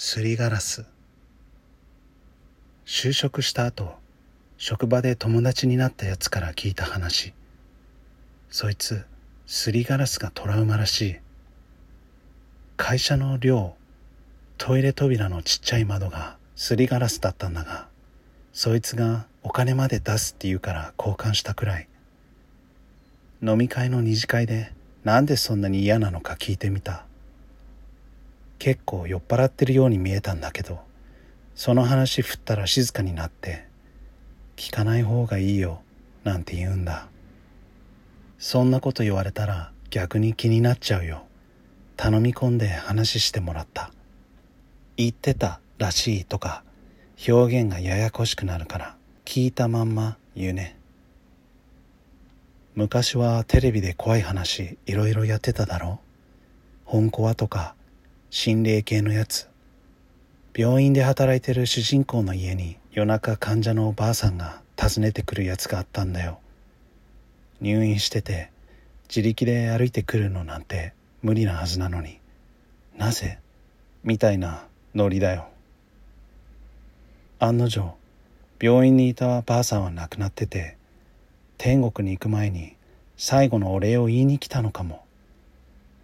すりガラス。就職した後職場で友達になったやつから聞いた話。そいつすりガラスがトラウマらしい。会社の寮トイレ扉のちっちゃい窓がすりガラスだったんだがそいつがお金まで出すって言うから交換したくらい。飲み会の二次会でなんでそんなに嫌なのか聞いてみた。結構酔っ払ってるように見えたんだけどその話振ったら静かになって聞かない方がいいよなんて言うんだ。そんなこと言われたら逆に気になっちゃうよ。頼み込んで話してもらった。言ってたらしいとか表現がややこしくなるから聞いたまんま言うね。昔はテレビで怖い話いろいろやってただろ。本コアとか心霊系のやつ。病院で働いてる主人公の家に夜中患者のおばあさんが訪ねてくるやつがあったんだよ。入院してて自力で歩いてくるのなんて無理なはずなのになぜ？みたいなノリだよ。案の定病院にいたばあさんは亡くなってて天国に行く前に最後のお礼を言いに来たのかも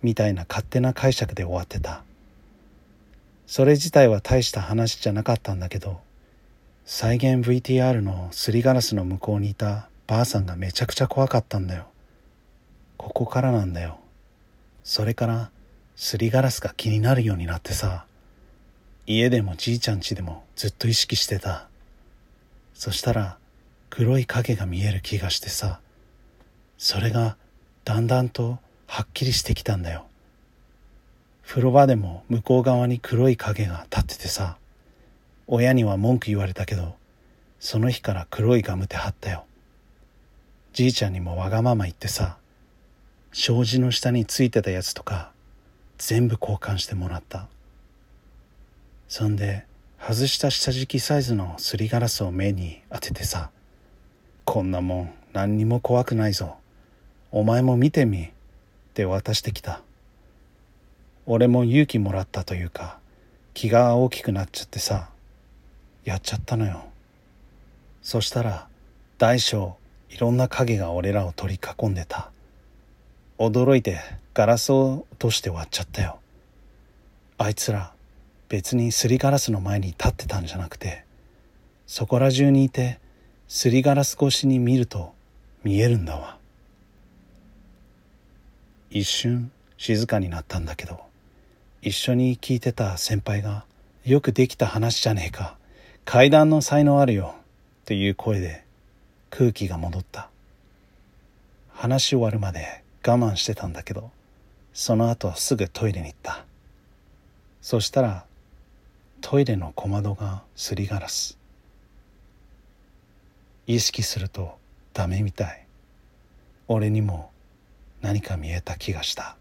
みたいな勝手な解釈で終わってた。それ自体は大した話じゃなかったんだけど再現 VTR のすりガラスの向こうにいたばあさんがめちゃくちゃ怖かったんだよ。ここからなんだよ。それからすりガラスが気になるようになってさ家でもじいちゃん家でもずっと意識してた。そしたら黒い影が見える気がしてさそれがだんだんとはっきりしてきたんだよ。風呂場でも向こう側に黒い影が立っててさ親には文句言われたけどその日から黒いガムテ貼ったよ。じいちゃんにもわがまま言ってさ障子の下についてたやつとか全部交換してもらった。そんで外した下敷きサイズのすりガラスを目に当ててさこんなもん何にも怖くないぞ。お前も見てみ。って渡してきた。俺も勇気もらったというか気が大きくなっちゃってさやっちゃったのよ。そしたら大小いろんな影が俺らを取り囲んでた。驚いてガラスを落として割っちゃったよ。あいつら別にすりガラスの前に立ってたんじゃなくてそこら中にいてすりガラス越しに見ると見えるんだわ。一瞬静かになったんだけど。一緒に聞いてた先輩がよくできた話じゃねえか階段の才能あるよっていう声で空気が戻った。話終わるまで我慢してたんだけどその後すぐトイレに行った。そしたらトイレの小窓がすりガラス。意識するとダメみたい。俺にも何か見えた気がした。